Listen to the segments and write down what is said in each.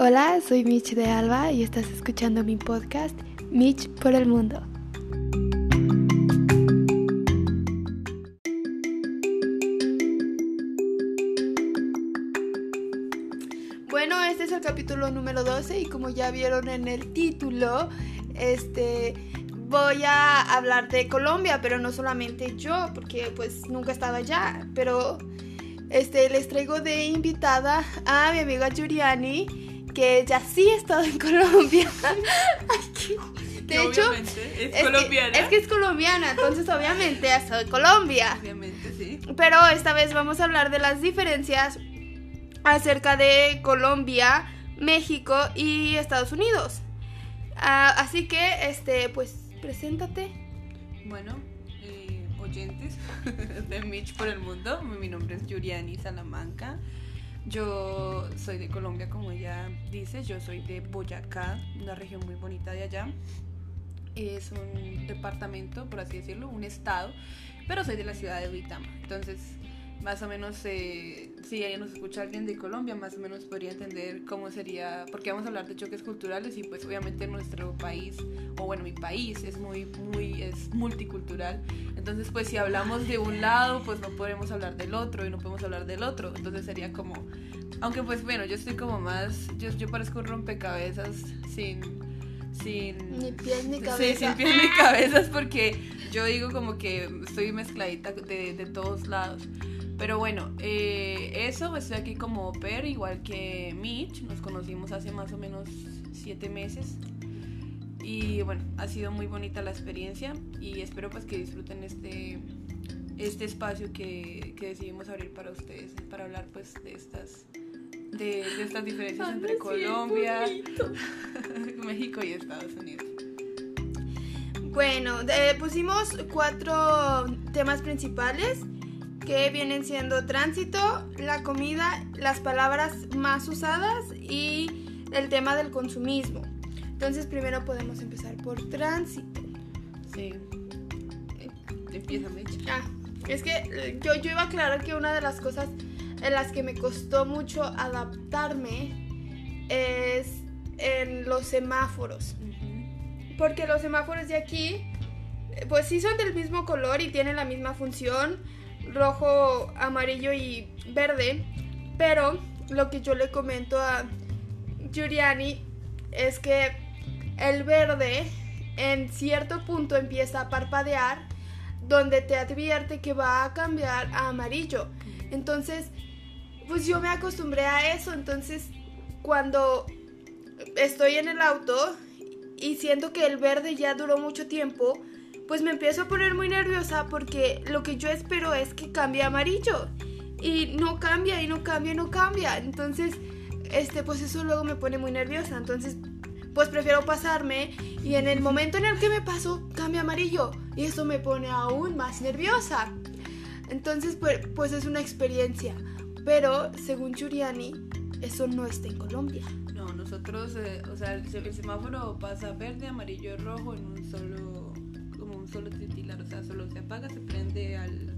Hola, soy Mitch de Alba y estás escuchando mi podcast Mitch por el Mundo. Bueno, este es el capítulo número 12 y como ya vieron en el título, este voy a hablar de Colombia, pero no solamente yo, porque pues nunca estaba allá, pero este les traigo de invitada a mi amiga Yuriani que ella sí ha estado en Colombia. de hecho, es, colombiana. Que, es que es colombiana, entonces obviamente ha estado en Colombia. Obviamente, sí. Pero esta vez vamos a hablar de las diferencias acerca de Colombia, México y Estados Unidos. Ah, así que, este, pues, preséntate. Bueno, eh, oyentes de Mitch por el mundo, mi nombre es Yuriani Salamanca. Yo soy de Colombia, como ella dice, yo soy de Boyacá, una región muy bonita de allá. Es un departamento, por así decirlo, un estado, pero soy de la ciudad de Uitama. Entonces, más o menos, eh, si ella nos escucha alguien de Colombia, más o menos podría entender cómo sería, porque vamos a hablar de choques culturales y pues obviamente nuestro país, o bueno, mi país es muy, muy, es multicultural. Entonces, pues si hablamos de un lado, pues no podemos hablar del otro y no podemos hablar del otro. Entonces sería como, aunque pues bueno, yo estoy como más, yo, yo parezco un rompecabezas sin sin ni pies ni cabeza. Sí, sin pies ni cabezas porque yo digo como que estoy mezcladita de, de todos lados. Pero bueno, eh, eso, estoy aquí como per, igual que Mitch, nos conocimos hace más o menos siete meses. Y bueno, ha sido muy bonita la experiencia y espero pues que disfruten este, este espacio que, que decidimos abrir para ustedes, para hablar pues de estas, de, estas diferencias entre Colombia, México y Estados Unidos. Bueno, pusimos cuatro temas principales que vienen siendo tránsito, la comida, las palabras más usadas y el tema del consumismo. Entonces primero podemos empezar por tránsito. Sí. Empieza, Ah, es que eh, yo, yo iba a aclarar que una de las cosas en las que me costó mucho adaptarme es en los semáforos. Porque los semáforos de aquí, pues sí son del mismo color y tienen la misma función, rojo, amarillo y verde. Pero lo que yo le comento a Giuliani es que el verde en cierto punto empieza a parpadear donde te advierte que va a cambiar a amarillo. Entonces, pues yo me acostumbré a eso. Entonces, cuando estoy en el auto y siento que el verde ya duró mucho tiempo, pues me empiezo a poner muy nerviosa porque lo que yo espero es que cambie a amarillo y no cambia y no cambia y no cambia. Entonces, este, pues eso luego me pone muy nerviosa. Entonces, pues prefiero pasarme y en el momento en el que me paso cambia amarillo y eso me pone aún más nerviosa. Entonces, pues, pues es una experiencia. Pero según Churiani, eso no está en Colombia. No, nosotros, eh, o sea, el, el semáforo pasa verde, amarillo rojo en un solo solo titilar, o sea, solo se apaga, se prende al,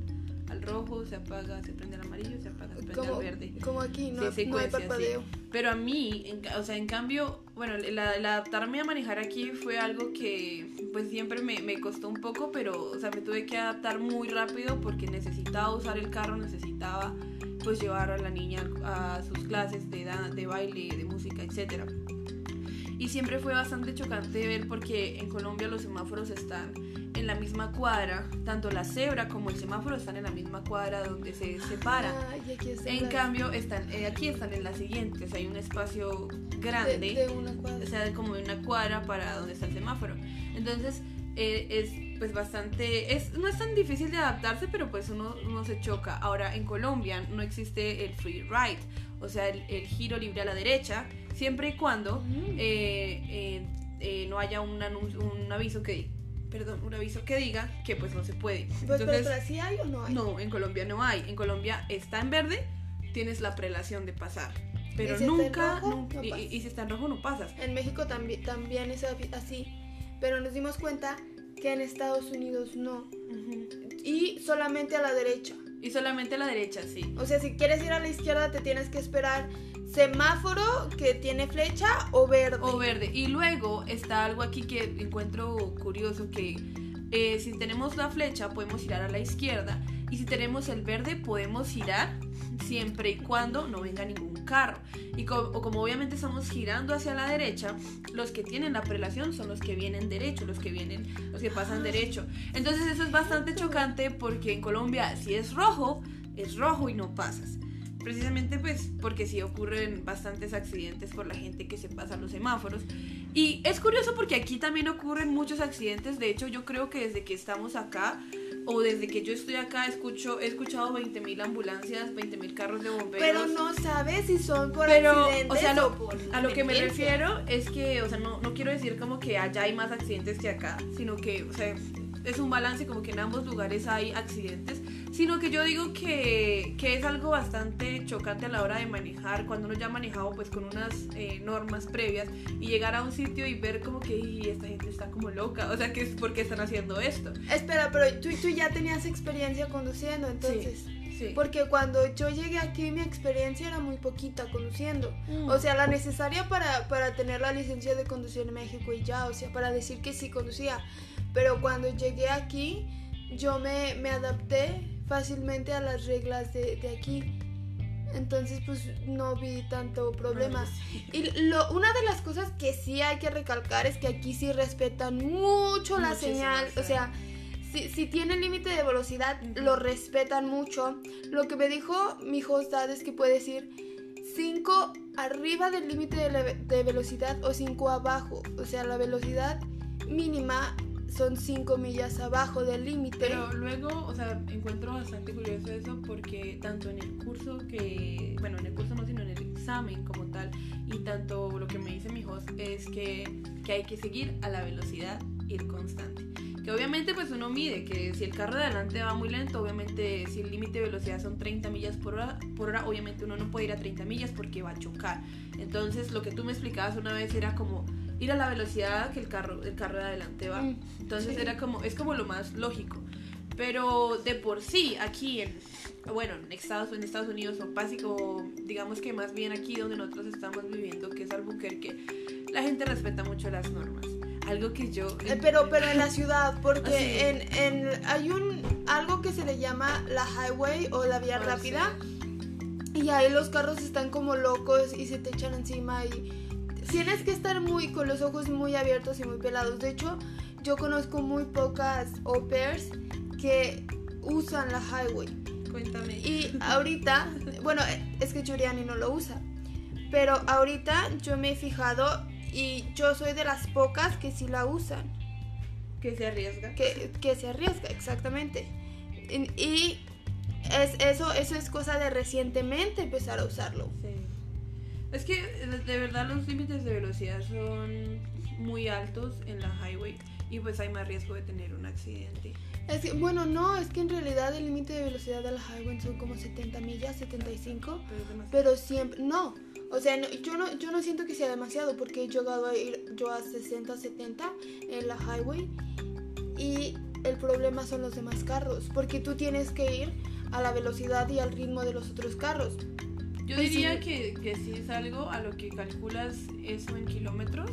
al rojo, se apaga, se prende al amarillo, se apaga, se prende al verde. Como aquí, no, sí, no hay parpadeo. Pero a mí, o sea, en cambio, bueno, el, adaptarme a manejar aquí fue algo que pues siempre me, me, costó un poco, pero, o sea, me tuve que adaptar muy rápido porque necesitaba usar el carro, necesitaba pues llevar a la niña a sus clases de, de baile, de música, etcétera. Y siempre fue bastante chocante ver porque en Colombia los semáforos están en la misma cuadra, tanto la cebra como el semáforo están en la misma cuadra donde se separa. Ah, en cambio, están, eh, aquí están en la siguiente, o sea, hay un espacio grande, de, una cuadra. o sea, como de una cuadra para donde está el semáforo. Entonces, eh, es pues bastante, es, no es tan difícil de adaptarse, pero pues uno, uno se choca. Ahora, en Colombia no existe el free ride, o sea, el, el giro libre a la derecha, siempre y cuando eh, eh, no haya un, un aviso que perdón, un aviso que diga que pues no se puede. Pues, Entonces, pero ¿sí hay o no hay? No, en Colombia no hay. En Colombia está en verde, tienes la prelación de pasar. Pero nunca, y, si está en rojo no pasas. En México también, también es así, pero nos dimos cuenta que en Estados Unidos no. Y solamente a la derecha. Y solamente a la derecha, sí. O sea, si quieres ir a la izquierda te tienes que esperar semáforo que tiene flecha o verde. O verde. Y luego está algo aquí que encuentro curioso que eh, si tenemos la flecha podemos girar a la izquierda y si tenemos el verde podemos girar siempre y cuando no venga ningún carro. Y como, como obviamente estamos girando hacia la derecha, los que tienen la prelación son los que vienen derecho, los que vienen, los que pasan derecho. Entonces eso es bastante chocante porque en Colombia si es rojo, es rojo y no pasas. Precisamente pues porque sí ocurren bastantes accidentes por la gente que se pasa los semáforos. Y es curioso porque aquí también ocurren muchos accidentes. De hecho yo creo que desde que estamos acá o desde que yo estoy acá escucho, he escuchado 20.000 ambulancias, 20.000 carros de bomberos. Pero no sabes si son por Pero, accidentes o sea, lo- por a lo que me refiero es que, o sea, no, no quiero decir como que allá hay más accidentes que acá, sino que, o sea, es un balance como que en ambos lugares hay accidentes, sino que yo digo que, que es algo bastante chocante a la hora de manejar, cuando uno ya ha manejado pues con unas eh, normas previas y llegar a un sitio y ver como que "Y esta gente está como loca, o sea, que es porque están haciendo esto. Espera, pero tú, tú ya tenías experiencia conduciendo, entonces. Sí. Porque cuando yo llegué aquí mi experiencia era muy poquita conduciendo. Mm. O sea, la necesaria para, para tener la licencia de conducir en México y ya, o sea, para decir que sí conducía. Pero cuando llegué aquí, yo me, me adapté fácilmente a las reglas de, de aquí. Entonces, pues no vi tanto problema. Y lo, una de las cosas que sí hay que recalcar es que aquí sí respetan mucho la Muchísimo, señal. O sea, si, si tiene límite de velocidad, lo respetan mucho. Lo que me dijo mi host dad es que puedes ir 5 arriba del límite de, de velocidad o 5 abajo. O sea, la velocidad mínima son 5 millas abajo del límite. Pero luego, o sea, encuentro bastante curioso eso porque tanto en el curso que, bueno, en el curso no, sino en el examen como tal, y tanto lo que me dice mi host es que, que hay que seguir a la velocidad, ir constante. Que obviamente pues uno mide que si el carro de adelante va muy lento, obviamente si el límite de velocidad son 30 millas por hora, por hora, obviamente uno no puede ir a 30 millas porque va a chocar. Entonces lo que tú me explicabas una vez era como ir a la velocidad que el carro, el carro de adelante va. Mm, Entonces sí. era como, es como lo más lógico. Pero de por sí, aquí en, bueno, en Estados, en Estados Unidos o básico, digamos que más bien aquí donde nosotros estamos viviendo, que es Albuquerque, la gente respeta mucho las normas. Algo que yo... Eh, Pero, pero en la ciudad, porque sí. en, en- hay un algo que se le llama la highway o la vía Ah, rápida sí. y ahí los carros están como locos y se te echan encima y tienes que estar muy con los ojos muy abiertos y muy pelados. De hecho, yo conozco muy pocas au pairs que usan la highway. Cuéntame. Y ahorita, bueno, es que Giuliani no lo usa, pero ahorita yo me he fijado y yo soy de las pocas que sí la usan que se arriesga. que, que se arriesga, exactamente. Y, y es, eso, eso es cosa de recientemente empezar a usarlo. Sí. Es que de de verdad los límites de velocidad son muy altos en la highway y pues hay más riesgo de tener un accidente. Es que, bueno, no, es que en realidad el límite de velocidad del highway son como 70 millas, 75, Pero pero siempre, no. O sea, no- yo, no, yo no siento que sea demasiado porque he llegado a ir yo a 60, 70 en la highway y el problema son los demás carros porque tú tienes que ir a la velocidad y al ritmo de los otros carros. Yo Pues diría sí. que, que sí es algo a lo que calculas eso en kilómetros.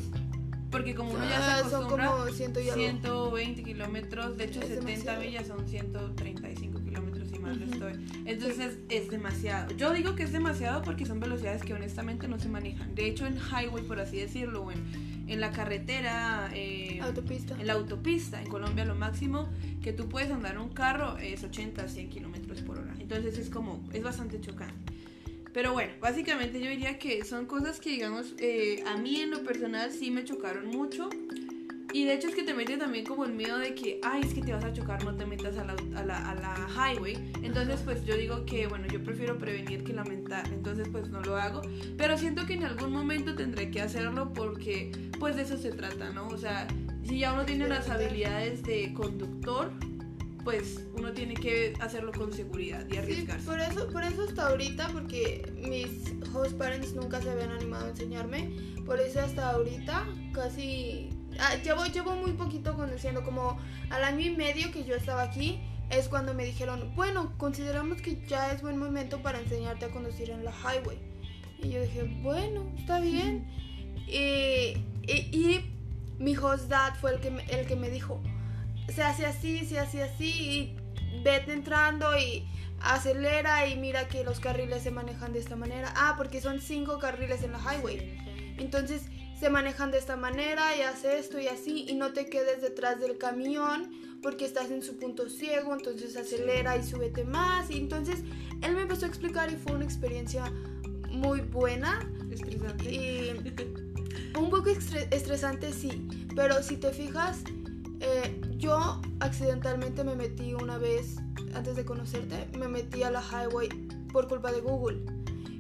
Porque como uno ya Ah, se son acostumbra, como ciento y algo. 120 kilómetros, de hecho Es 70 demasiado. millas son 135 kilómetros y más Ujú. estoy. Entonces es demasiado. Yo digo que es demasiado porque son velocidades que honestamente no se manejan. De hecho en highway, por así decirlo, o en, en la carretera, eh, Autopista. en la autopista, en Colombia lo máximo que tú puedes andar en un carro es 80 a 100 kilómetros por hora. Entonces es como, es bastante chocante. Pero bueno, básicamente yo diría que son cosas que, digamos, eh, a mí en lo personal sí me chocaron mucho. Y de hecho es que te mete también como el miedo de que, ay, es que te vas a chocar, no te metas a la, a la, a la highway. Entonces, pues yo digo que, bueno, yo prefiero prevenir que lamentar. Entonces, pues no lo hago. Pero siento que en algún momento tendré que hacerlo porque, pues de eso se trata, ¿no? O sea, si ya uno tiene las habilidades de conductor, pues uno tiene que hacerlo con seguridad y Sí, arriesgarse. por eso, por eso hasta ahorita, porque mis host parents nunca se habían animado a enseñarme, por eso hasta ahorita casi... ah, llevo, llevo muy poquito conduciendo, como al año y medio que yo estaba aquí, es cuando me dijeron, bueno, consideramos que ya es buen momento para enseñarte a conducir en la highway. Y yo dije, bueno, está bien. Y, y, y mi host dad fue el que, el que me dijo, se hace así, se hace así, y vete entrando y acelera y mira que los carriles se manejan de esta manera. Ah, porque son cinco carriles en la highway. Entonces se manejan de esta manera y hace esto y así y no te quedes detrás del camión porque estás en su punto ciego, entonces acelera y súbete más. Y entonces él me empezó a explicar y fue una experiencia muy buena. Estresante. Y un poco estresante, sí. Pero si te fijas, eh, yo accidentalmente me metí una vez, antes de conocerte, me metí a la highway por culpa de Google.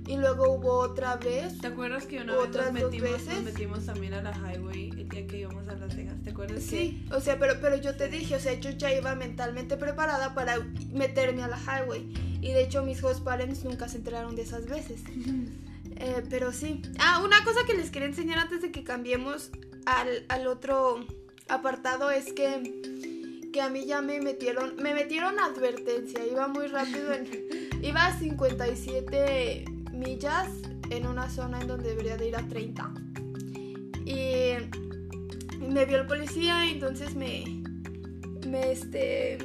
Y luego hubo otra vez. ¿Te acuerdas que una vez nos metimos, nos metimos también a la highway el día que íbamos a Las Vegas? ¿Te acuerdas? Sí, o sea, pero, pero yo te dije, o sea, yo ya iba mentalmente preparada para meterme a la highway. Y de hecho mis host parents nunca se enteraron de esas veces. Eh, pero sí. Ah, una cosa que les quería enseñar antes de que cambiemos al, al otro apartado es que, que a mí ya me metieron, me metieron advertencia, iba muy rápido, en, iba a 57 millas en una zona en donde debería de ir a 30. Y me vio el policía y entonces me, me, este,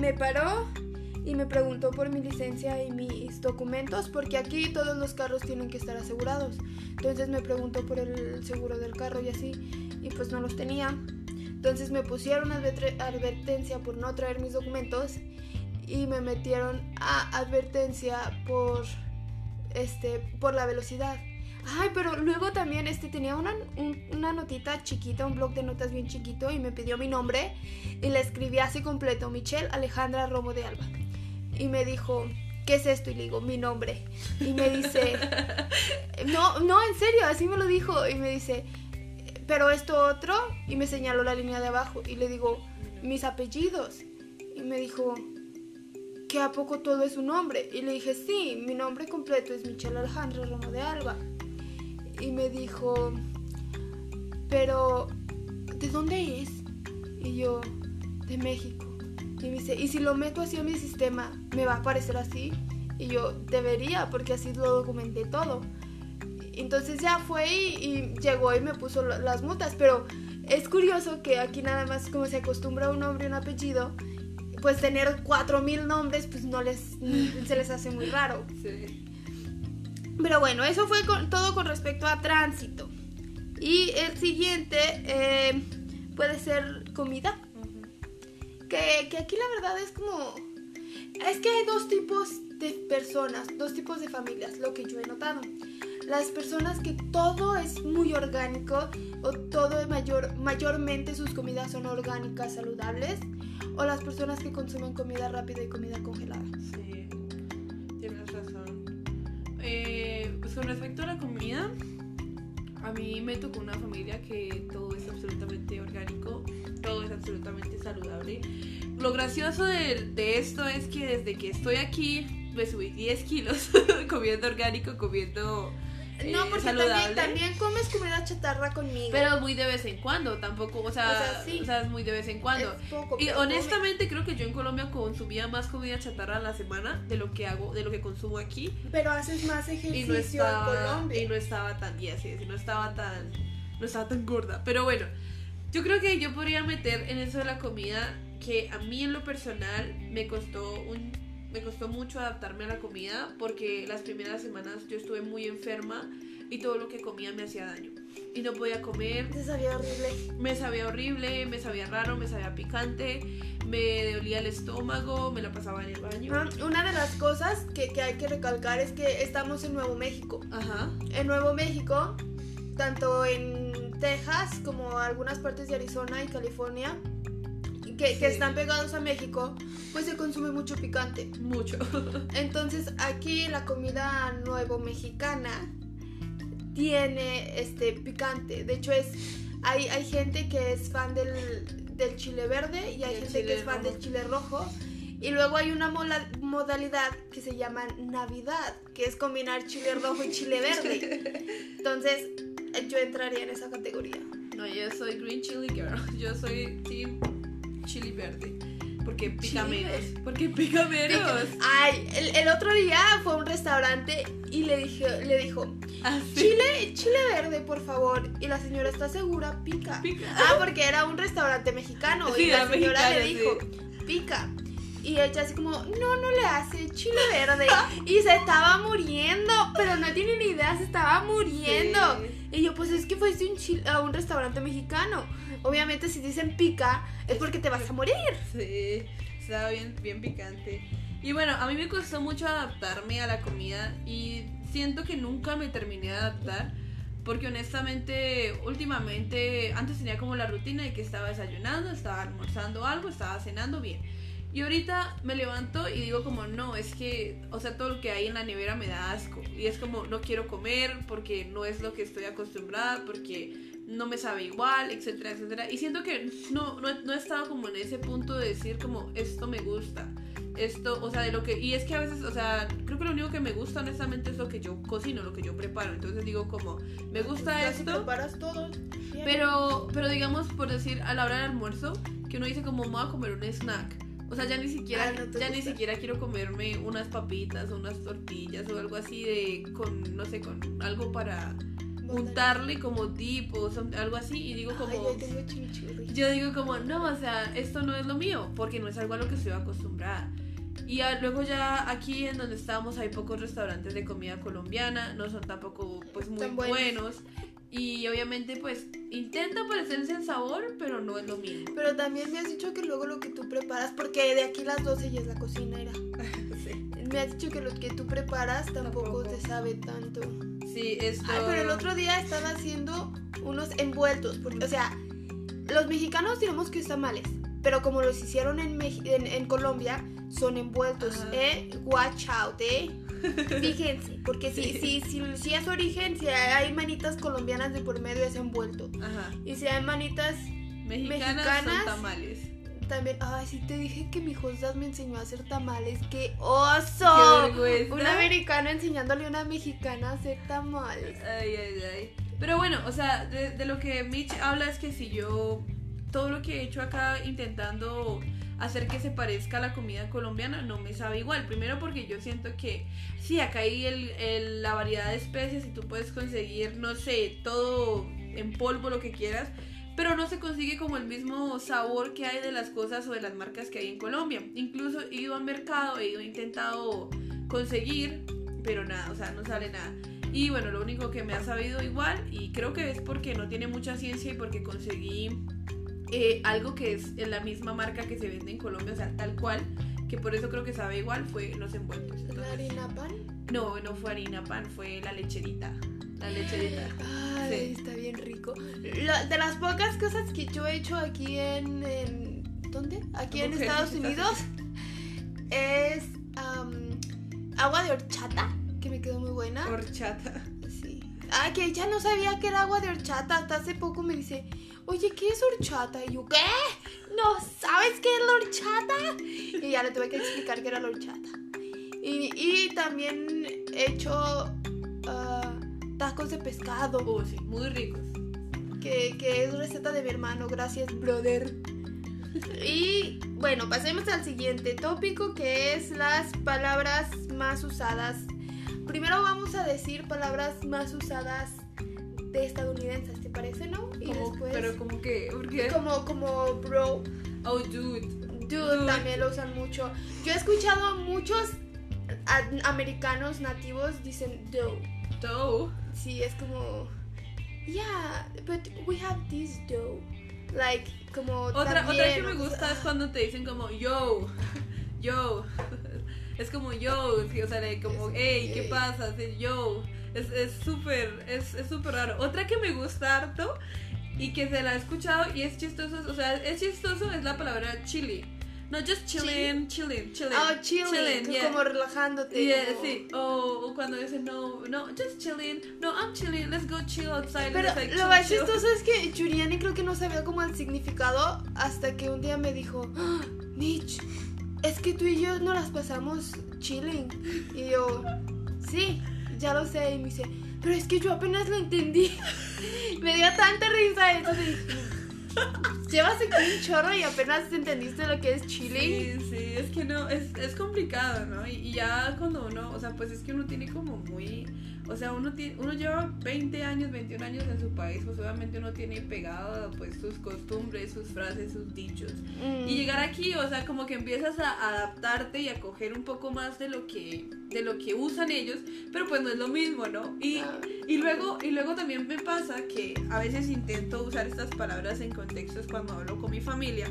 me paró y me preguntó por mi licencia y mis documentos, porque aquí todos los carros tienen que estar asegurados. Entonces me preguntó por el seguro del carro y así, y pues no los tenía. Entonces me pusieron advertencia por no traer mis documentos y me metieron a advertencia por este por la velocidad. Ay, pero luego también este tenía una, una notita chiquita, un blog de notas bien chiquito y me pidió mi nombre y le escribí así completo, Michelle Alejandra Romo de Alba y me dijo, ¿qué es esto? Y le digo, mi nombre. Y me dice, no, no, en serio, así me lo dijo. Y me dice, pero esto otro. Y me señaló la línea de abajo. Y le digo, mis apellidos. Y me dijo, ¿que a poco todo es un nombre? Y le dije, sí, mi nombre completo es Michelle Alejandro Romo de Alba. Y me dijo, pero, ¿de dónde es? Y yo, de México. Y me dice, ¿y si lo meto así en mi sistema, me va a aparecer así? Y yo, debería, porque así lo documenté todo. Entonces ya fue y, llegó y me puso las multas. Pero es curioso que aquí nada más como se acostumbra un nombre y un apellido, pues tener cuatro mil nombres, pues no les, se les hace muy raro. Pero bueno, eso fue todo con respecto a tránsito. Y el siguiente eh, puede ser comida. Que, que aquí la verdad es como... Es que hay dos tipos de personas, dos tipos de familias, lo que yo he notado. Las personas que todo es muy orgánico o todo mayor, mayormente sus comidas son orgánicas, saludables, o las personas que consumen comida rápida y comida congelada. Sí, tienes razón. Eh, pues con respecto a la comida, a mí me tocó una familia que todo es absolutamente orgánico, todo es absolutamente saludable. Lo gracioso de, de esto es que desde que estoy aquí me subí 10 kilos comiendo orgánico, comiendo no, porque también, también, comes comida chatarra conmigo. Pero muy de vez en cuando, tampoco, o sea, o sea, es muy de vez en cuando. y honestamente creo que yo en Colombia consumía más comida chatarra a la semana de lo que hago, de lo que consumo aquí. Pero haces más ejercicio no estaba, en Colombia. Y no estaba tan, y así, no estaba tan, no estaba tan gorda. Pero bueno, yo creo que yo podría meter en eso de la comida que a mí en lo personal me costó un me costó mucho adaptarme a la comida porque las primeras semanas yo estuve muy enferma y todo lo que comía me hacía daño. Y no podía comer. Me sabía horrible. Me sabía horrible, me sabía raro, me sabía picante, me dolía el estómago, me la pasaba en el baño. Ah, una de las cosas que, que hay que recalcar es que estamos en Nuevo México. Ajá. En Nuevo México, tanto en Texas como algunas partes de Arizona y California, que, están pegados a México, pues se consume mucho picante. Mucho. Entonces aquí la comida nuevo mexicana tiene este picante. De hecho es hay, hay gente que es fan del, del chile verde y hay gente que es fan del chile rojo. Y luego hay una modalidad que se llama Navidad, que es combinar chile rojo y chile verde. Entonces, yo entraría en esa categoría. No, yo soy Green Chili Girl. Yo soy Team chili verde. Porque pica Chile. menos. Porque pica menos. Ay, el, el otro día fue a un restaurante y le dije, le dijo, Así. chile, chile verde, por favor. Y la señora está segura, pica. Pica. Ah, porque era un restaurante mexicano Sí, y la señora le dijo, pica. Y ella así como, no, no le hace chile verde. y se estaba muriendo, pero no tiene ni idea, se estaba muriendo. Y yo, pues es que fuiste un chil- a un restaurante mexicano. Obviamente si dicen pica, es porque te vas a morir. Sí, estaba bien, bien picante. Y bueno, a mí me costó mucho adaptarme a la comida y siento que nunca me terminé de adaptar. Porque honestamente, últimamente, antes tenía como la rutina de que estaba desayunando, estaba almorzando algo, estaba cenando bien. Y ahorita me levanto y digo como, no, es que, o sea, todo lo que hay en la nevera me da asco. Y es como, no quiero comer porque no es lo que estoy acostumbrada, porque no me sabe igual, etcétera, etcétera. Y siento que no, no, no he estado como en ese punto de decir como, esto me gusta. Esto, o sea, de lo que... Y es que a veces, o sea, creo que lo único que me gusta honestamente es lo que yo cocino, lo que yo preparo. Entonces digo como, me gusta Ya si esto. preparas todo. bien. Pero, pero digamos, por decir, a la hora del almuerzo, que uno dice como, me voy a comer un snack. O sea, ya ni siquiera, Ah, no ya ni siquiera quiero comerme unas papitas o unas tortillas o algo así de, con, no sé, con algo para untarle como dip o some- algo así. Y digo como, Ay, yo digo como, no, o sea, esto no es lo mío, porque no es algo a lo que estoy acostumbrada. Y ya- luego ya aquí en donde estamos hay pocos restaurantes de comida colombiana, no son tampoco pues muy buenos. Y obviamente pues intenta parecerse en sabor, pero no es lo mismo. Pero también me has dicho que luego lo que tú preparas, porque de aquí las 12 ya es la cocinera. sí. Me has dicho que lo que tú preparas tampoco, Tampoco. te sabe tanto. Sí, esto... Ay, pero el otro día estaba haciendo unos envueltos. Porque, o sea, los mexicanos tenemos que tamales. Pero como los hicieron en, Mex- en, en Colombia, son envueltos. Ajá. ¿Eh? Watch out, ¿eh? Fíjense. Porque si, Sí. si, si, si es origen, si hay manitas colombianas de por medio, es envuelto. Ajá. Y si hay manitas Mexicanas, Mexicanas. son tamales. también. Ay, sí te dije que mi hostess me enseñó a hacer tamales. ¡Qué oso! Qué. Un americano enseñándole a una mexicana a hacer tamales. Ay, ay, ay. Pero bueno, o sea, de, de lo que Mitch habla es que si yo todo lo que he hecho acá intentando hacer que se parezca a la comida colombiana no me sabe igual. Primero porque yo siento que sí, acá hay el, la variedad de especies y tú puedes conseguir, no sé, todo en polvo, lo que quieras. Pero no se consigue como el mismo sabor que hay de las cosas o de las marcas que hay en Colombia. Incluso he ido al mercado, he ido he intentado conseguir, pero nada, o sea, no sale nada. Y bueno, lo único que me ha sabido igual, y creo que es porque no tiene mucha ciencia y porque conseguí eh, algo que es la misma marca que se vende en Colombia, o sea, tal cual, que por eso creo que sabe igual, fue los envueltos. ¿La harina pan? no, no fue harina pan, fue la lecherita. La lecherita. Ay, Sí. está bien rico. Lo- de las pocas cosas que yo he hecho aquí en. en- ¿Dónde? Aquí en Estados Unidos es agua de horchata, que me quedó muy buena. Horchata. Ah, que ya no sabía que era agua de horchata. Hasta hace poco me dice, oye, ¿qué es horchata? Y yo, ¿qué? ¿No sabes qué es la horchata? Y ya le tuve que explicar qué era la horchata. Y, y también he hecho ah, tacos de pescado, Oh, sí, muy ricos. que, que es receta de mi hermano. Gracias, brother. Y bueno, pasemos al siguiente tópico que es las palabras más usadas. Primero vamos a decir palabras más usadas de estadounidenses, ¿te parece, no? Y Como- después Pero como que, ¿por qué? como como bro, Oh, dude. dude, Dude. también lo usan mucho. Yo he escuchado muchos americanos nativos dicen do. Dough. Sí, es como yeah, but we have this dough. Like como Otra, otra también, que me gusta es cuando te dicen como yo, yo. Es como yo, o sea, de como, hey, ¿qué pasa? Sí, yo. Es es súper, es es súper raro. Otra que me gusta harto y que se la he escuchado y es chistoso, o sea, es chistoso es la palabra chili. No, just chilling, chilling, chilling. Oh, chilling, yeah. como relajándote. Yeah, como- sí. O, o cuando dicen no, no, just chilling. No, I'm chilling. Let's go chill outside. Pero like, lo más chistoso es que Yuriani creo que no sabía como el significado hasta que un día me dijo, "Ah, Mitch, es que tú y yo no las pasamos chilling. Y yo, sí, ya lo sé. Y me dice, pero es que yo apenas lo entendí. me dio tanta risa eso Llevas aquí un chorro y apenas entendiste lo que es chilling. Sí, sí, es que no, es, es complicado, ¿no? Y ya cuando uno, o sea, pues es que uno tiene como muy, o sea, uno, tiene, uno lleva 20 años, 21 años en su país, pues obviamente uno tiene pegado pues sus costumbres, sus frases, sus dichos. Mm. Y llegar aquí, o sea, como que empiezas a adaptarte y a coger un poco más de lo que, de lo que usan ellos, pero pues no es lo mismo, ¿no? Y, Ah. y luego, y luego también me pasa que a veces intento usar estas palabras en contextos cuando hablo con mi familia.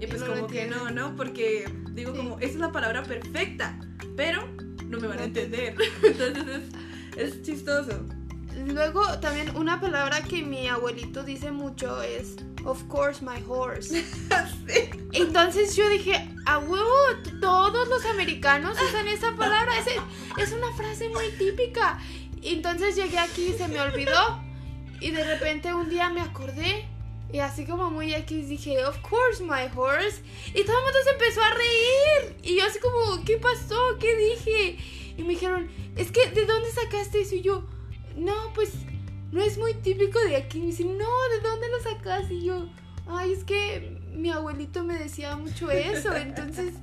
Y pues no como que no. ¿no? Porque digo Sí. como, esa es la palabra perfecta, pero no me van a entender. Entonces es, chistoso. Luego también una palabra que mi abuelito dice mucho es of course my horse. Sí. Entonces yo dije, a huevo, todos los americanos usan esa palabra. Es, es una frase muy típica. Entonces llegué aquí y se me olvidó. Y de repente un día me acordé. Y así como muy X dije, of course my horse. Y todo el mundo se empezó a reír. Y yo así como, ¿qué pasó? ¿Qué dije? Y me dijeron, es que, ¿de dónde sacaste eso? Y yo, no, pues no es muy típico de aquí. Y me dicen, no, ¿de dónde lo sacaste? Y yo, ay, es que mi abuelito me decía mucho eso. Entonces,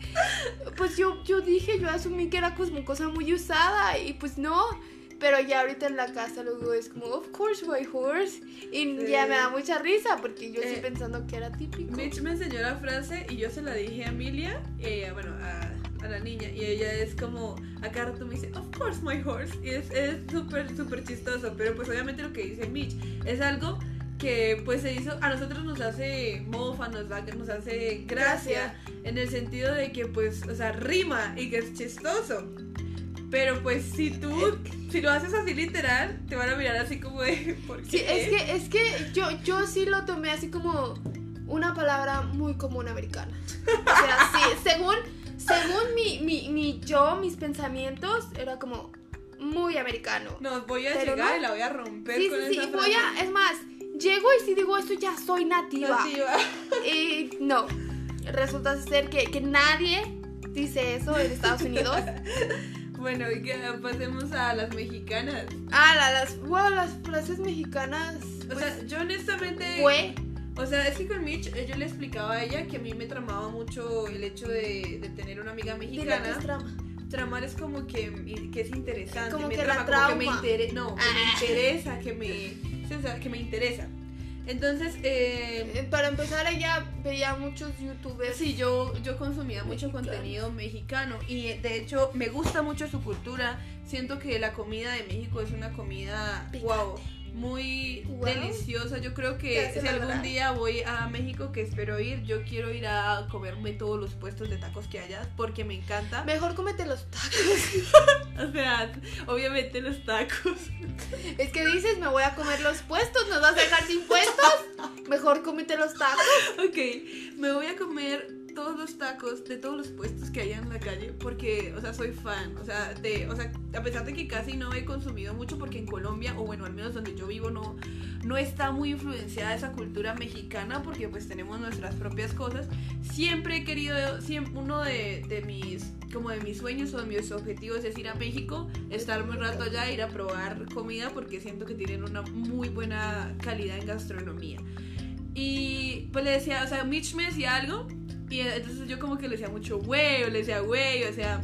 pues yo, yo dije, yo asumí que era como cosa muy usada. Y pues no. Pero ya ahorita en la casa luego es como, of course, my horse. Y Sí. ya me da mucha risa porque yo Eh, estoy pensando que era típico. Mitch me enseñó la frase y yo se la dije a Emilia, eh, bueno, a, a la niña, y ella es como, a cada rato me dice, of course my horse, y es súper, súper chistoso, pero pues obviamente lo que dice Mitch es algo que pues se hizo, a nosotros nos hace mofa, nos, da, nos hace gracia, en el sentido de que pues, o sea, rima y que es chistoso. Pero pues si tú, si lo haces así literal, te van a mirar así como de, ¿por qué? Sí, es que, es que yo, yo sí lo tomé así como una palabra muy común americana. O sea, sí, según, según mi, mi, mi yo, mis pensamientos, era como muy americano. No, voy a Pero llegar no. y la voy a romper Sí, con sí, sí, esa y voy a, es más, llego y si digo esto ya soy nativa. Nativa. Y no, resulta ser que, que nadie dice eso en Estados Unidos. Bueno, y que pasemos a las mexicanas. Ah, la- las, bueno, las frases mexicanas, O sea, yo honestamente. fue, O sea, es que con Mitch eh, yo le explicaba a ella que a mí me tramaba mucho el hecho de, de tener una amiga mexicana. es trama. Tramar es como que, que es interesante. Como me que la trama, como que me trauma. interesa. No, que me Ah. interesa, que me. que me interesa. Entonces, eh, Eh, Para empezar, ella veía muchos youtubers. Sí, yo, yo consumía mucho contenido mexicano y de hecho me gusta mucho su cultura. Siento que la comida de México es una comida wow, muy Wow. deliciosa. Yo creo que si algún día voy a México, que espero ir, yo quiero ir a comerme todos los puestos de tacos que haya porque me encanta. Mejor cómete los tacos. O sea, obviamente los tacos. es que dices, me voy a comer los puestos, nos vas a dejar sin puestos. Mejor cómete los tacos. Ok, me voy a comer todos los tacos de todos los puestos que hay en la calle porque, o sea, soy fan, o sea, de, o sea, a pesar de que casi no he consumido mucho porque en Colombia o bueno, al menos donde yo vivo no no está muy influenciada esa cultura mexicana porque pues tenemos nuestras propias cosas. Siempre he querido, siempre, uno de, de mis como de mis sueños o de mis objetivos es ir a México, estarme un rato allá, ir a probar comida porque siento que tienen una muy buena calidad en gastronomía. Y pues le decía, o sea, Mitch me decía algo y entonces yo como que le decía mucho güey, o le decía güey, o sea,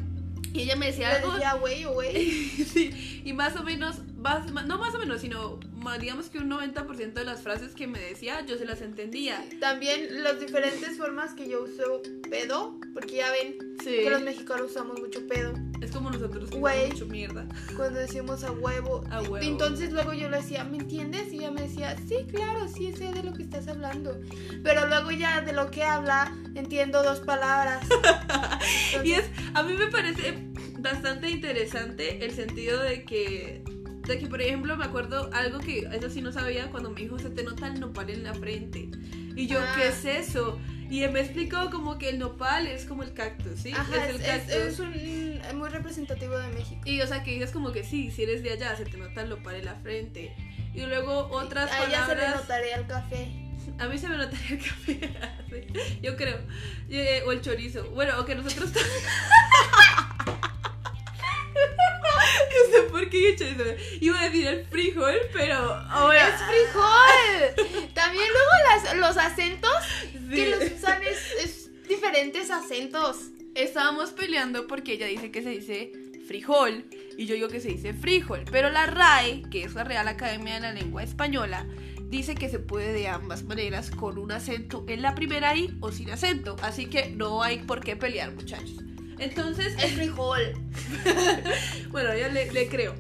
y ella me decía algo decía, güey, o güey. sí, y más o menos, más- no más o menos, sino digamos que un 90% de las frases que me decía yo se las entendía. También las diferentes formas que yo uso pedo, porque ya ven Sí. que los mexicanos usamos mucho pedo. Es como nosotros que Güey. mucho mierda. Cuando decimos a huevo. A huevo. Entonces luego yo le decía, ¿me entiendes? Y ella me decía, sí, claro, sí sé de lo que estás hablando. Pero luego ya de lo que habla, entiendo dos palabras. Y es, a mí me parece bastante interesante el sentido de que, de que, por ejemplo, me acuerdo algo que eso sí no sabía cuando me dijo, se te nota el nopal en la frente. Y yo, Ah. ¿qué es eso? Y me explicó como que el nopal es como el cactus, ¿sí? Ajá, es el cactus. es- es un es muy representativo de México. Y o sea que dices como que sí, si eres de allá, se te nota el nopal en la frente. Y luego otras a ella se le palabras. notaría el café. A mí se me notaría el café. sí, yo creo. Eh, O el chorizo. Bueno, o que nosotros. que se por qué he hecho eso. Iba a decir el frijol, pero ahora. ¡Es frijol! También luego las- los acentos que los usan es, es diferentes acentos. Estábamos peleando porque ella dice que se dice frijol y yo digo que se dice frijol. Pero la RAE, que es la Real Academia de la Lengua Española, dice que se puede de ambas maneras con un acento en la primera I o sin acento. Así que no hay por qué pelear, muchachos. Entonces, Es frijol. bueno, ya le, le creo.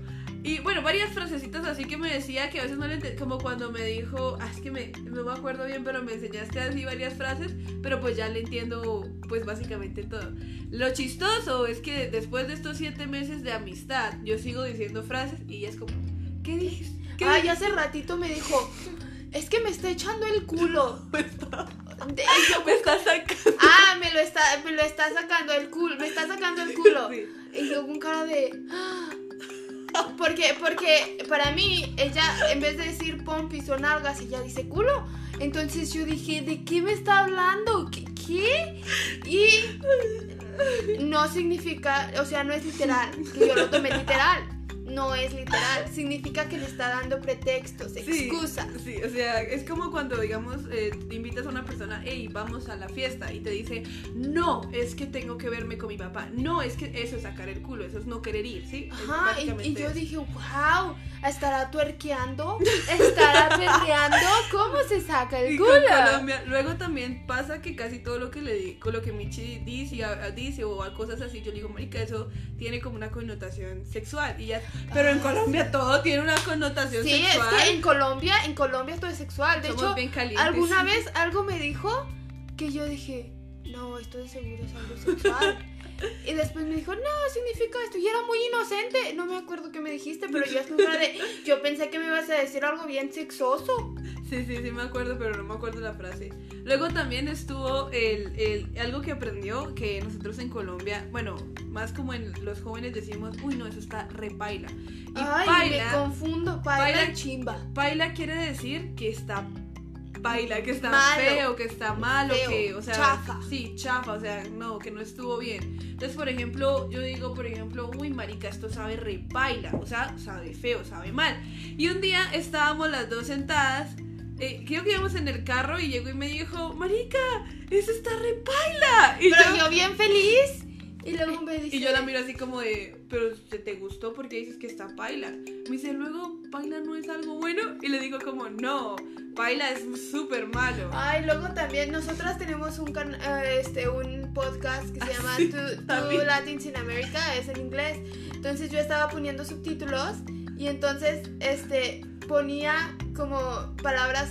Y bueno, varias frasecitas así que me decía que a veces no le ent- como cuando me dijo, ah, es que me, no me acuerdo bien, pero me enseñaste así varias frases, pero pues ya le entiendo pues básicamente todo. Lo chistoso es que después de estos siete meses de amistad, yo sigo diciendo frases y ella es como, ¿qué dices? ¿Qué Ay, dices?". hace ratito me dijo, es que me está echando el culo. De- yo- Me estás sacando. ah, me lo está, me lo está sacando el culo, me está sacando el culo. Sí. Y yo con cara de... "Ah". Porque, porque para mí, ella, en vez de decir pompis o nalgas, ella dice culo. Entonces yo dije, ¿de qué me está hablando? ¿Qué? qué? Y no significa, o sea, no es literal, que yo lo tomé literal. No es literal, significa que le está dando pretextos, excusas. Sí, o sea, es como cuando, digamos, eh, te invitas a una persona, hey, vamos a la fiesta, y te dice, no, es que tengo que verme con mi papá. No, es que eso es sacar el culo, eso es no querer ir, ¿sí? Ajá, y, yo dije, wow, ¿estará tuerqueando? ¿Estará perreando? ¿Cómo se saca el Y culo? Colombia, luego también pasa que casi todo lo que le di- con lo que Michi dice, dice o a cosas así, yo le digo, marica, eso tiene como una connotación sexual. Y ya, pero en Colombia todo tiene una connotación Sí, es sexual. que en Colombia, en Colombia todo es sexual. De Somos hecho, bien calientes. alguna vez algo me dijo que yo dije, no, esto de seguro es algo sexual. y después me dijo, no, significa esto. Y era muy inocente. No me acuerdo qué me dijiste, pero yo, estuve de, yo pensé que me ibas a decir algo bien sexoso. Sí, sí, sí me acuerdo, pero no me acuerdo la frase. Luego también estuvo el, el- algo que aprendió que nosotros en Colombia, bueno, más como en los jóvenes decimos, uy, no, eso está repaila. Y Ay, paila, me confundo. Paila paila- chimba. paila quiere decir que está paila, que está Malo. feo, que está malo, Feo, que, o sea, chafa. sí, chafa, o sea, no, que no estuvo bien. Entonces, por ejemplo, yo digo, por ejemplo, uy, marica, esto sabe repaila, o sea, sabe feo, sabe mal. Y un día estábamos las dos sentadas, eh, creo que íbamos en el carro y llegó y me dijo, marica, eso está repaila. Y Pero yo, yo bien feliz. Y luego me dice. y yo la miro así como de, pero ¿te, te gustó porque dices que está paila? Me dice, luego, paila no es algo bueno. Y le digo como, no, paila es súper malo. Ay, luego también nosotras tenemos un can- eh, este un podcast que se Ah, llama Two. Latins in America, es en inglés. Entonces yo estaba poniendo subtítulos y entonces este ponía como palabras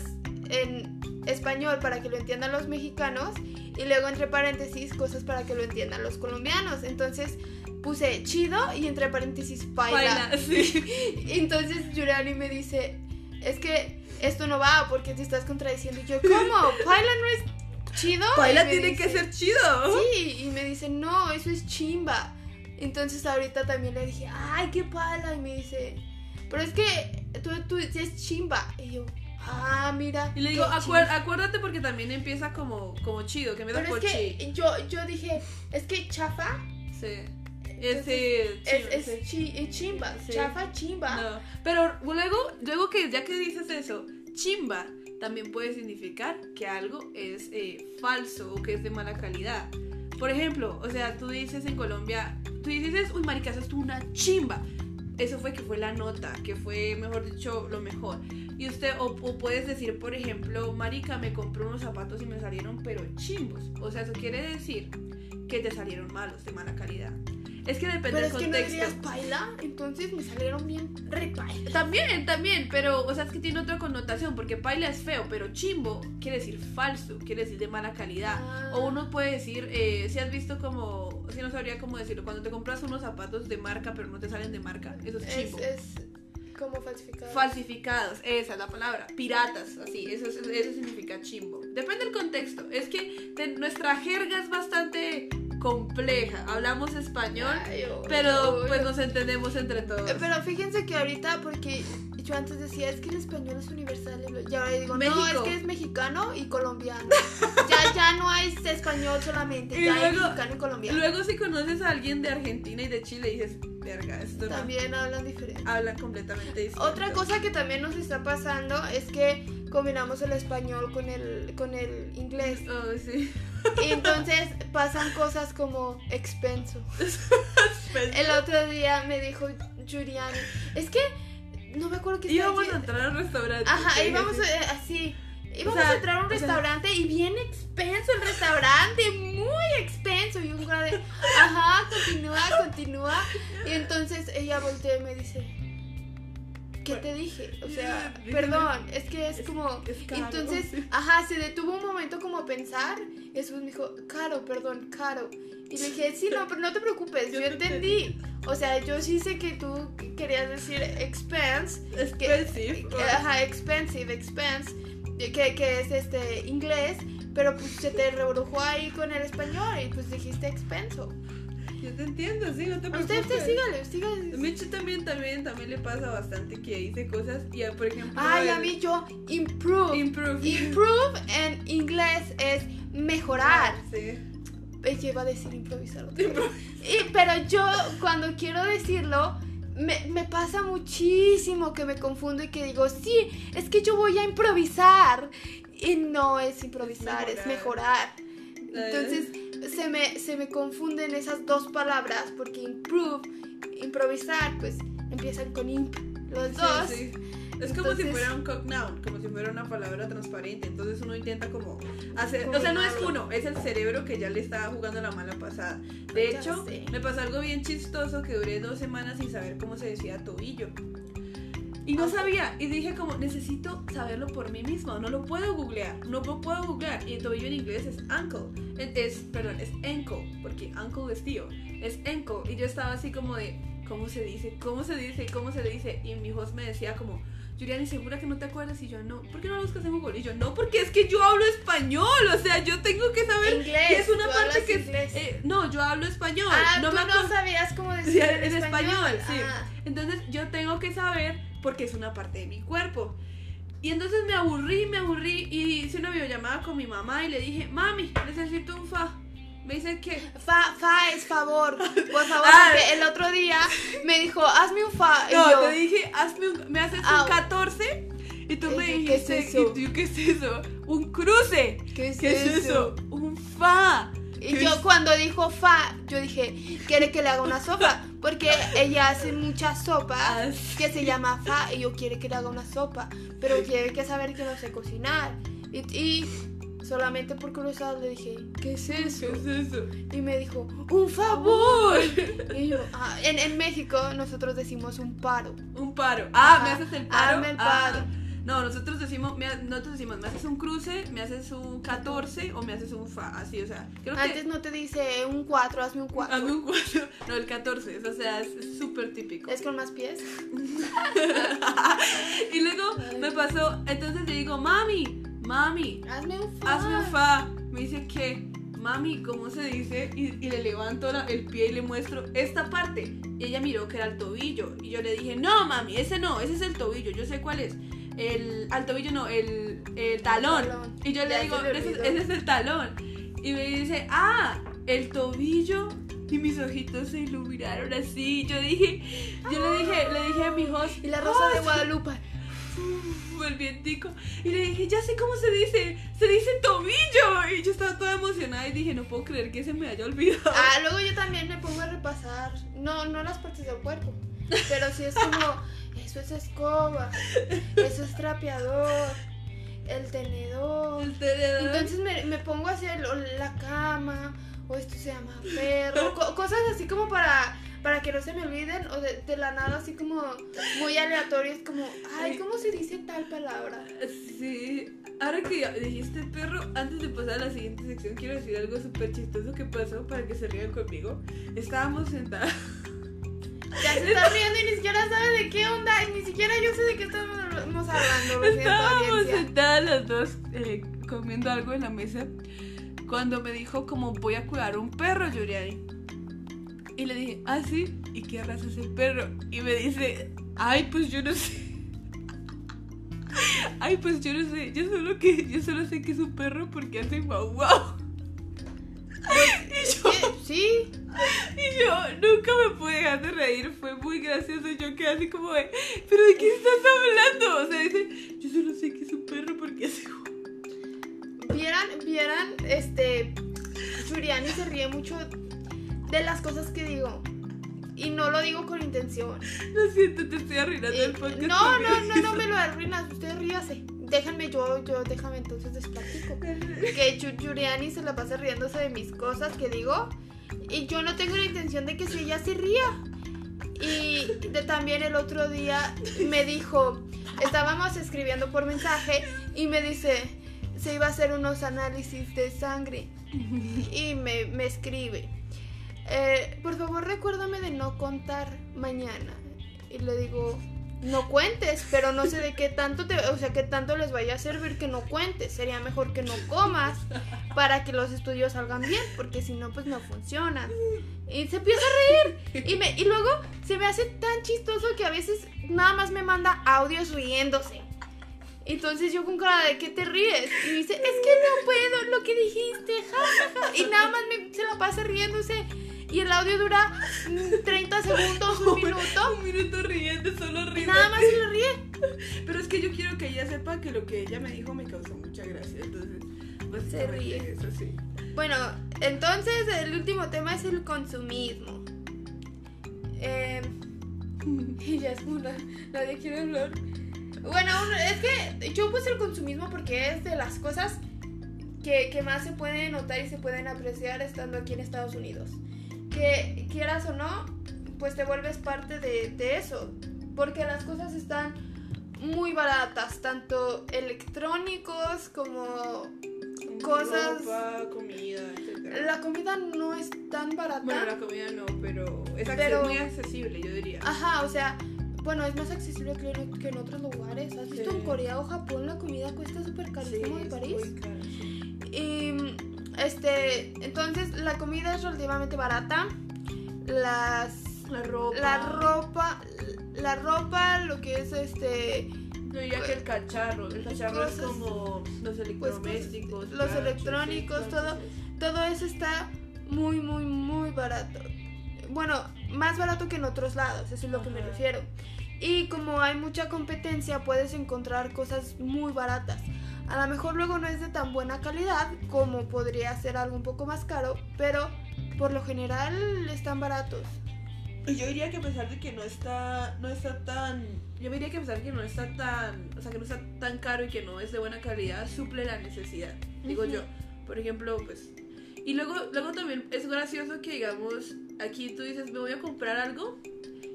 en español para que lo entiendan los mexicanos y luego entre paréntesis cosas para que lo entiendan los colombianos. Entonces puse chido y entre paréntesis paila. Paila, sí. Entonces Yurani me dice, es que esto no va porque te estás contradiciendo. Y yo, ¿cómo? ¿Paila no es chido? Paila tiene dice, que ser chido. Sí, y me dice, no, eso es chimba. Entonces ahorita también le dije, ay, qué pala. Y me dice, pero es que tú, tú dices chimba. Y yo, ah, mira. Y le digo, qué "Acuer- chimba". acuérdate porque también empieza como, como chido, que me da Pero por es chi. que yo, yo dije, es que chafa Sí. entonces, Ese es, chi- es es chimba. Sí. Chafa, chimba. No. Pero luego, luego que ya que dices eso, chimba también puede significar que algo es eh, falso o que es de mala calidad. Por ejemplo, o sea, tú dices en Colombia, tú dices, uy, marica, eso es una chimba. Eso fue que fue la nota, que fue, mejor dicho, lo mejor. Y usted, o, puedes decir, por ejemplo, marica, me compré unos zapatos y me salieron pero chimbos. O sea, eso quiere decir que te salieron malos, de mala calidad. Es que depende Pero del es que no contexto. dirías paila, entonces me salieron bien re paila. También, también, pero, o sea, es que tiene otra connotación, porque paila es feo, pero chimbo quiere decir falso, quiere decir de mala calidad. Ah. O uno puede decir, eh, si has visto como, si no sabría cómo decirlo, cuando te compras unos zapatos de marca, pero no te salen de marca, eso es Es, chimbo. es como falsificado. Falsificados, esa es la palabra. Piratas, así, eso, es- eso significa chimbo. Depende del contexto. Es que nuestra jerga es bastante compleja. Hablamos español, Ay, pero pues nos entendemos entre todos. Eh, Pero fíjense que ahorita, porque yo antes decía, es que el español es universal, y ahora digo, no, es que es mexicano y colombiano. ya, ya no hay español solamente, Y ya hay luego- mexicano y colombiano. Luego si conoces a alguien de Argentina y de Chile dices, verga, esto no. También hablan diferente. Hablan completamente distinto. Otra cosa que también nos está pasando es que combinamos el español con el, con el inglés. Oh, sí. Y entonces pasan cosas como expenso. El otro día me dijo Yuriani, es que no me acuerdo qué estaba Íbamos a entrar al restaurante. Ajá, íbamos a- así. Íbamos sea, a entrar a un o sea- restaurante y bien expenso el restaurante, muy expenso. Y un cara de, ajá, continúa, continúa. Y entonces ella voltea y me dice, ¿qué te dije? O sea, perdón, es que es, Es- como... es caro, entonces, sí. ajá, se detuvo un momento como a pensar. Y después me dijo, caro, perdón, caro. Y le dije, sí, no, pero no te preocupes, yo, Yo te entendí. O sea, yo sí sé que tú querías decir expense. que- Expensive. que- ajá, expensive, expense, que, que es este inglés, pero pues se te rebrujó ahí con el español y pues dijiste expenso. Yo te entiendo, sí, no te preocupes. Usted, usted sígale, sígale. Michi también, también, también le pasa bastante que dice cosas y, ah, por ejemplo... Ay, a mí yo, improve. Improve. Improve en inglés es mejorar. Sí. Ella iba a decir improvisar. otra vez. Y, pero yo cuando quiero decirlo, me, me pasa muchísimo que me confundo y que digo, sí, es que yo voy a improvisar. Y no es improvisar, es mejorar. Entonces se me, se me confunden esas dos palabras porque improve, improvisar, pues empiezan con imp, los dos. sí. Es como si fuera un cognoun, como si fuera una palabra transparente. Entonces uno intenta como hacer. O sea, no es uno, es el cerebro que ya le está jugando la mala pasada. De hecho, me pasó algo bien chistoso que duré dos semanas sin saber cómo se decía tobillo. Y no sabía, y dije como, necesito saberlo por mí mismo, no lo puedo googlear, no lo puedo googlear. Y el tobillo en inglés es ankle, es, perdón, es ankle, porque ankle es tío, es ankle. Y yo estaba así como de, ¿cómo se dice? ¿Cómo se dice? ¿Cómo se dice? Y mi host me decía como, Juliani, ¿segura que no te acuerdas? Y yo, no, ¿por qué no lo buscas en Google? Y yo, no, porque es que yo hablo español, o sea, yo tengo que saber. Inglés, y es una parte que inglés. eh, no, yo hablo español. Ah, no tú me no sabías cómo decir Sí, en, en español, sí. Ah. Entonces yo tengo que saber porque es una parte de mi cuerpo. Y entonces me aburrí, me aburrí y hice una videollamada con mi mamá y le dije, mami, necesito un fa. Me dice que... Fa, fa es favor, por favor, Ah. porque el otro día me dijo, hazme un fa. Y No, yo, te dije, hazme un, me haces Ah. un 14 y tú Y me yo, ¿qué es dijiste, eso? ¿y tú qué es eso? Un cruce. ¿qué es, ¿Qué es eso? Un fa. Y ¿Qué yo es? cuando dijo fa, yo dije, quiere que le haga una sopa, porque ella hace mucha sopa Ah, que se llama fa y yo quiere que le haga una sopa, pero tiene que saber que no sé cocinar. Y, y solamente por curiosidad le dije, ¿qué es eso? ¿Qué es eso? Y me dijo, un favor. Y yo, ah, en, en México nosotros decimos un paro. Un paro. Ah, me haces el paro. Hazme el Ah. No, nosotros decimos, me, nosotros decimos, me haces un cruce, me haces un 14 o me haces un fa, así, o sea, creo que Antes no te dice un 4, hazme un 4. hazme un 4, no, el 14, o sea, es es súper típico. ¿Es con más pies? y luego me pasó, entonces le digo, mami, mami, Hazme un fa. hazme un fa. Me dice que, mami, ¿cómo se dice? Y, y le levanto la- el pie y le muestro esta parte. Y ella miró que era el tobillo. Y yo le dije, no, mami, ese no, ese es el tobillo, yo sé cuál es. El, al tobillo no, el, el talón. talón. Y yo le Ya digo, ese, es el talón. Y me dice, ah, el tobillo. Y mis ojitos se iluminaron así. Yo dije, yo le dije, le dije a mi host, Y la rosa de "Oh, Guadalupe. Uf, el vientico. Y le dije, ya sé cómo se dice. Se dice tobillo. Y yo estaba toda emocionada y dije, no puedo creer que se me haya olvidado. Ah, luego yo también me pongo a repasar. No, no las partes del cuerpo. Pero sí es como, eso es escoba, eso es trapeador, el tenedor. El tenedor. Entonces me, me pongo a hacer la cama, o esto se llama perro, co- cosas así como para, para que no se me olviden, o de, de la nada así como muy aleatorios, como, ay, ¿cómo se dice tal palabra? Sí, ahora que ya dijiste perro, antes de pasar a la siguiente sección, quiero decir algo súper chistoso que pasó para que se rían conmigo. Estábamos sentadas. Ya se está riendo y ni siquiera sabe de qué onda, y ni siquiera yo sé de qué estamos hablando, Estábamos sentadas las dos eh, comiendo algo en la mesa. cuando me dijo como voy a cuidar un perro, Yuriani. Y le dije, ah, sí, ¿y qué raza es el perro? Y me dice, ay, pues yo no sé. Ay, pues yo no sé, yo solo que yo solo sé que es un perro porque hace guau guau. Sí. Y yo nunca me pude dejar de reír, fue muy gracioso. Yo quedé así como de, ¿pero de qué estás hablando? O sea, dice, yo solo sé que es un perro porque hace. Vieran, vieran, este. Yuriani se ríe mucho de las cosas que digo. Y no lo digo con intención. Lo siento, te estoy arruinando el podcast. no, no, no, no me lo arruinas. Usted ríase. Déjenme yo, yo, déjame entonces les platico. Que Yu- Yuriani se la pasa riéndose de mis cosas que digo. Y yo no tengo la intención de que si ella se ría. Y de- también el otro día me dijo, estábamos escribiendo por mensaje y me dice, se iba a hacer unos análisis de sangre. Y me, me escribe, eh, por favor recuérdame de no contar mañana. Y le digo, no cuentes, pero no sé de qué tanto te, o sea, qué tanto les vaya a servir que no cuentes. Sería mejor que no comas para que los estudios salgan bien, porque si no, pues no funcionan. Y se empieza a reír. Y, me, y luego se me hace tan chistoso que a veces nada más me manda audios riéndose. Entonces yo con cara de ¿qué te ríes? Y dice, es que no puedo lo que dijiste, ja, ja, ja". Y nada más me, se la pasa riéndose. Y el audio dura mm, 30 segundos, un minuto. Un minuto riendo, solo riendo. nada más se le ríe. Pero es que yo quiero que ella sepa que lo que ella me dijo me causó mucha gracia. Entonces, pues Se ríe. Eso sí. Bueno, entonces el último tema es el consumismo. Eh, y ya es una, nadie quiere hablar. Bueno, es que yo puse el consumismo porque es de las cosas que, que más se pueden notar y se pueden apreciar estando aquí en Estados Unidos. Que quieras o no, pues te vuelves parte de, de eso. Porque las cosas están muy baratas, tanto electrónicos como Cosas- Ropa, comida, etc. la comida no es tan barata. Bueno, la comida no, pero es Pero- muy accesible, yo diría. Ajá, o sea, bueno, es más accesible que en, que en otros lugares. ¿Has visto Sí. en Corea o Japón la comida cuesta súper carísimo de es París? muy caro, sí. Y este, entonces la comida es relativamente barata. Las La ropa. la ropa, la ropa, lo que es este Yo diría que el cacharro. El cacharro es como los electrodomésticos. los electrónicos, sí, todo. todo eso está muy muy muy barato. Bueno, más barato que en otros lados, eso es lo que me refiero. Y como hay mucha competencia, puedes encontrar cosas muy baratas. A lo mejor luego no es de tan buena calidad como podría ser algo un poco más caro, pero por lo general están baratos. Y Yo diría que a pesar de que no está, no está tan, yo diría que a pesar de que no está tan, o sea, que no está tan caro y que no es de buena calidad, suple la necesidad, digo Ujú. yo. Por ejemplo, pues, y luego, luego también es gracioso que digamos, aquí tú dices, me voy a comprar algo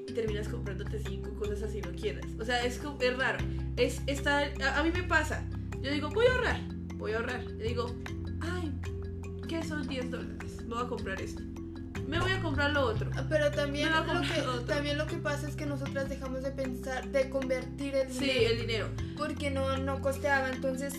y terminas comprándote cinco cosas así no quieras. O sea, es, es raro. Es, está, a, a mí me pasa. Yo digo, voy a ahorrar, voy a ahorrar. Yo digo, ay, ¿qué son 10 dólares? Voy a comprar esto. Me voy a comprar lo otro. Pero también lo, que, otro. también lo que pasa es que nosotras dejamos de pensar, de convertir el Sí, dinero. el dinero. porque no, no costeaba. Entonces,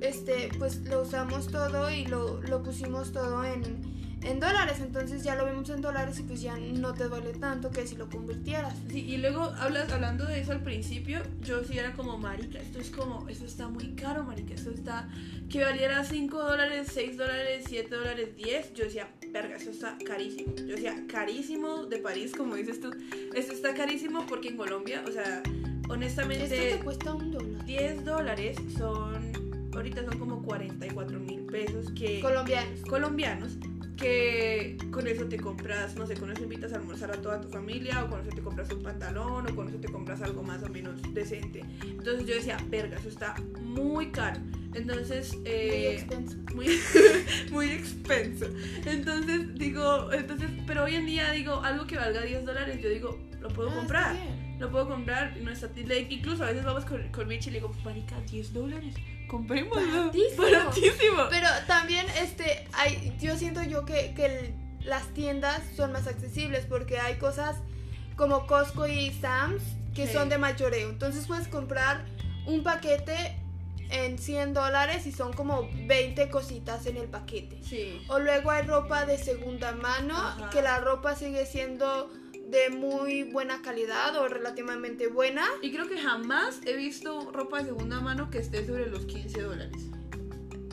este, pues lo usamos todo y lo, lo pusimos todo en, en dólares. Entonces ya lo vemos en dólares y pues ya no te duele tanto que si lo convirtieras. Sí, y luego hablas, hablando de eso al principio, yo sí era como, marica, esto es como, esto está muy caro, marica, esto está, que valiera 5 dólares, 6 dólares, 7 dólares, 10, yo decía, verga, esto está carísimo. Yo decía, carísimo de París, como dices tú, esto está carísimo porque en Colombia, o sea, honestamente... Esto te cuesta un dólar. 10 dólares son, ahorita son como 44 mil pesos que... Colombianos. colombianos que con eso te compras, no sé, con eso invitas a almorzar a toda tu familia o con eso te compras un pantalón o con eso te compras algo más o menos decente. Entonces yo decía, verga, eso está muy caro. Entonces, Muy eh, expenso. muy, muy expenso. Entonces digo, entonces, pero hoy en día digo, algo que valga 10 dólares, yo digo, lo puedo Ah, comprar. Lo puedo comprar, no está, incluso a veces vamos con, con Michi y le digo, marica, 10 dólares, comprémoslo. Baratísimo. Baratísimo. Pero también, este, hay, yo siento yo que, que el- las tiendas son más accesibles porque hay cosas como Costco y Sam's que Sí. son de mayoreo. Entonces puedes comprar un paquete en 100 dólares y son como 20 cositas en el paquete. Sí. O luego hay ropa de segunda mano, Ajá. que la ropa sigue siendo de muy buena calidad o relativamente buena. Y creo que jamás he visto ropa de segunda mano que esté sobre los 15 dólares.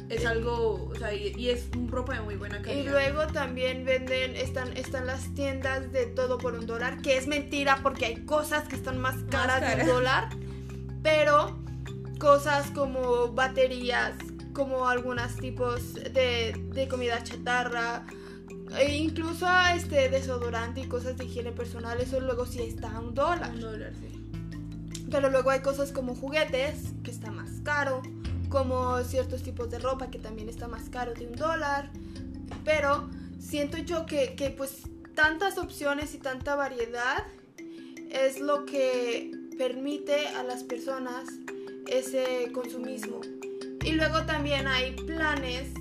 Es Eh. algo, o sea, y, y es ropa de muy buena Y calidad. luego también venden, están, están las tiendas de todo por un dólar, que es mentira porque hay cosas que están más caras de caras. un dólar, pero cosas como baterías, como algunos tipos de, de comida chatarra, e incluso este desodorante y cosas de higiene personal, eso luego sí está a un dólar. Un dólar, sí. Pero luego hay cosas como juguetes, que está más caro, como ciertos tipos de ropa, que también está más caro de un dólar. Pero siento yo que, que, pues tantas opciones y tanta variedad es lo que permite a las personas ese consumismo. Y luego también hay planes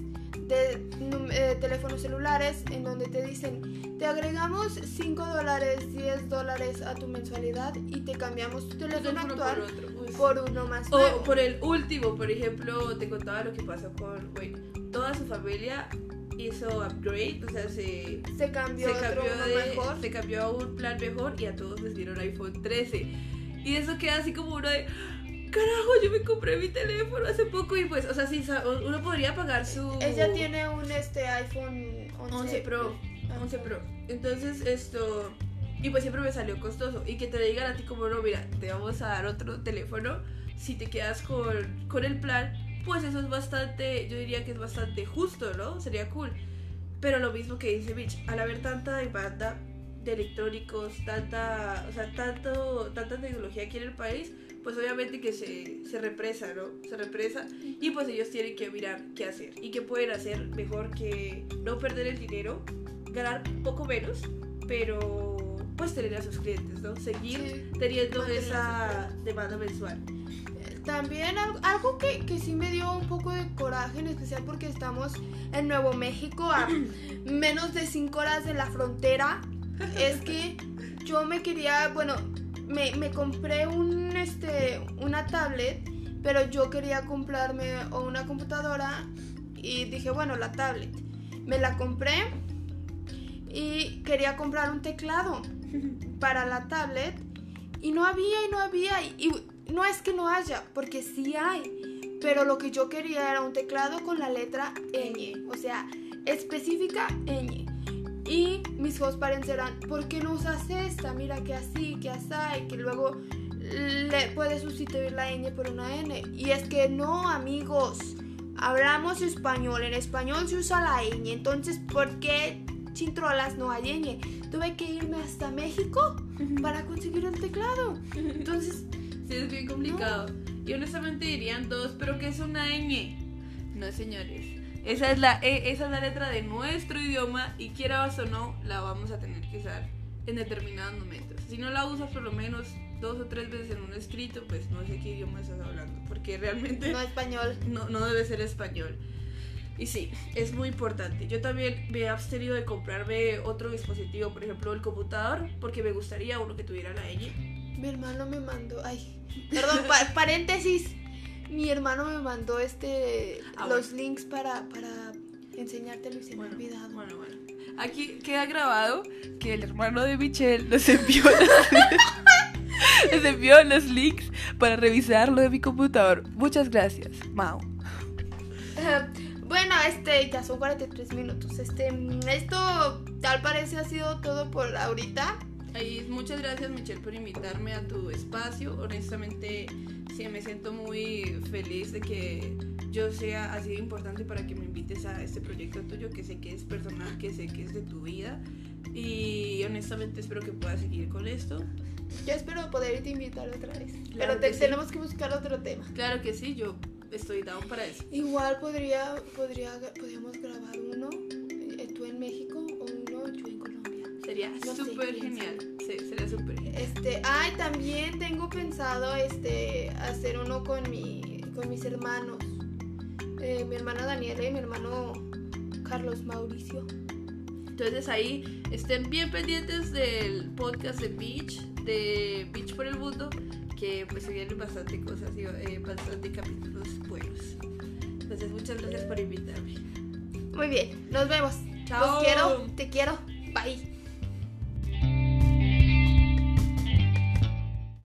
de eh, teléfonos celulares en donde te dicen, te agregamos 5 dólares, 10 dólares a tu mensualidad y te cambiamos tu teléfono Uno actual por otro. Uy, por uno más nuevo. O por el último, por ejemplo, te contaba lo que pasó con, toda su familia hizo upgrade, o sea, se, se cambió, se otro cambió, de, mejor. se cambió a un plan mejor y a todos les dieron iPhone 13. Y eso queda así como uno de, carajo, yo me compré mi teléfono hace poco y pues, o sea, sí, uno podría pagar su... Ella tiene un este iPhone 11, 11 Pro. Ah, 11 Pro. Entonces, esto. Y pues siempre me salió costoso. Y que te digan a ti, como no, mira, te vamos a dar otro teléfono. Si te quedas con, con el plan, pues eso es bastante. Yo diría que es bastante justo, ¿no? Sería cool. Pero lo mismo que dice Bitch, al haber tanta demanda de electrónicos, tanta. O sea, tanto, tanta tecnología aquí en el país, pues obviamente que se, se represa, ¿no? Se represa. Y pues ellos tienen que mirar qué hacer. Y qué pueden hacer mejor que no perder el dinero ganar poco menos, pero pues tener a sus clientes, ¿no? Seguir Sí, teniendo esa demanda mensual. También al- algo que, que sí me dio un poco de coraje, en especial porque estamos en Nuevo México, a menos de 5 horas de la frontera, es que yo me quería, bueno, me, me compré un, este, una tablet, pero yo quería comprarme o una computadora y dije, bueno, la tablet. Me la compré y quería comprar un teclado para la tablet y no había y no había y, y no es que no haya porque sí hay pero lo que yo quería era un teclado con la letra ñ o sea específica ñ y mis hijos parecerán ¿por qué no usas esta? mira que así que así y que luego le puedes sustituir la ñ por una n y es que no amigos hablamos español en español se usa la ñ entonces ¿por qué chintrolas no hay ñ? tuve que irme hasta México para conseguir el teclado. Entonces, Sí, es bien complicado. Y honestamente dirían todos, pero ¿qué es una ñ? No, señores. Esa es la E, esa es la letra de nuestro idioma y quieras o no, la vamos a tener que usar en determinados momentos. Si no la usas por lo menos dos o tres veces en un escrito, pues no sé qué idioma estás hablando, porque realmente no español. no, no debe ser español. Y sí, es muy importante. Yo también me he abstenido de comprarme otro dispositivo, por ejemplo el computador, porque me gustaría uno que tuviera la ñ. Mi hermano me mandó, ay, perdón, pa- paréntesis. Mi hermano me mandó este Ah, los links para para enseñártelo y se me ha olvidado. Bueno, bueno. Aquí queda grabado que el hermano de Michelle nos envió los, nos envió los links para revisar lo de mi computador. Muchas gracias, Mao. Bueno, este, ya son 43 minutos. Este, esto tal parece ha sido todo por ahorita. Ahí, muchas gracias Michelle por invitarme a tu espacio. Honestamente, sí, me siento muy feliz de que yo sea así de importante para que me invites a este proyecto tuyo, que sé que es personal, que sé que es de tu vida. Y honestamente espero que puedas seguir con esto. Yo espero poder invitar otra vez. Claro Pero te- que sí. tenemos que buscar otro tema. Claro que sí, yo estoy down para eso. Igual podría, podría, podríamos grabar uno, eh, tú en México Sería súper genial. Sí, sería súper genial. Este, ay, también tengo pensado este hacer uno con mi, con mis hermanos. Eh, mi hermana Daniela y mi hermano Carlos Mauricio. Entonces ahí estén bien pendientes del podcast de Beach, de Beach por el Mundo, que pues se vienen bastante cosas y eh, bastante capítulos buenos. Entonces muchas gracias por invitarme. Muy bien, nos vemos. Chao. Los quiero, te quiero. Bye.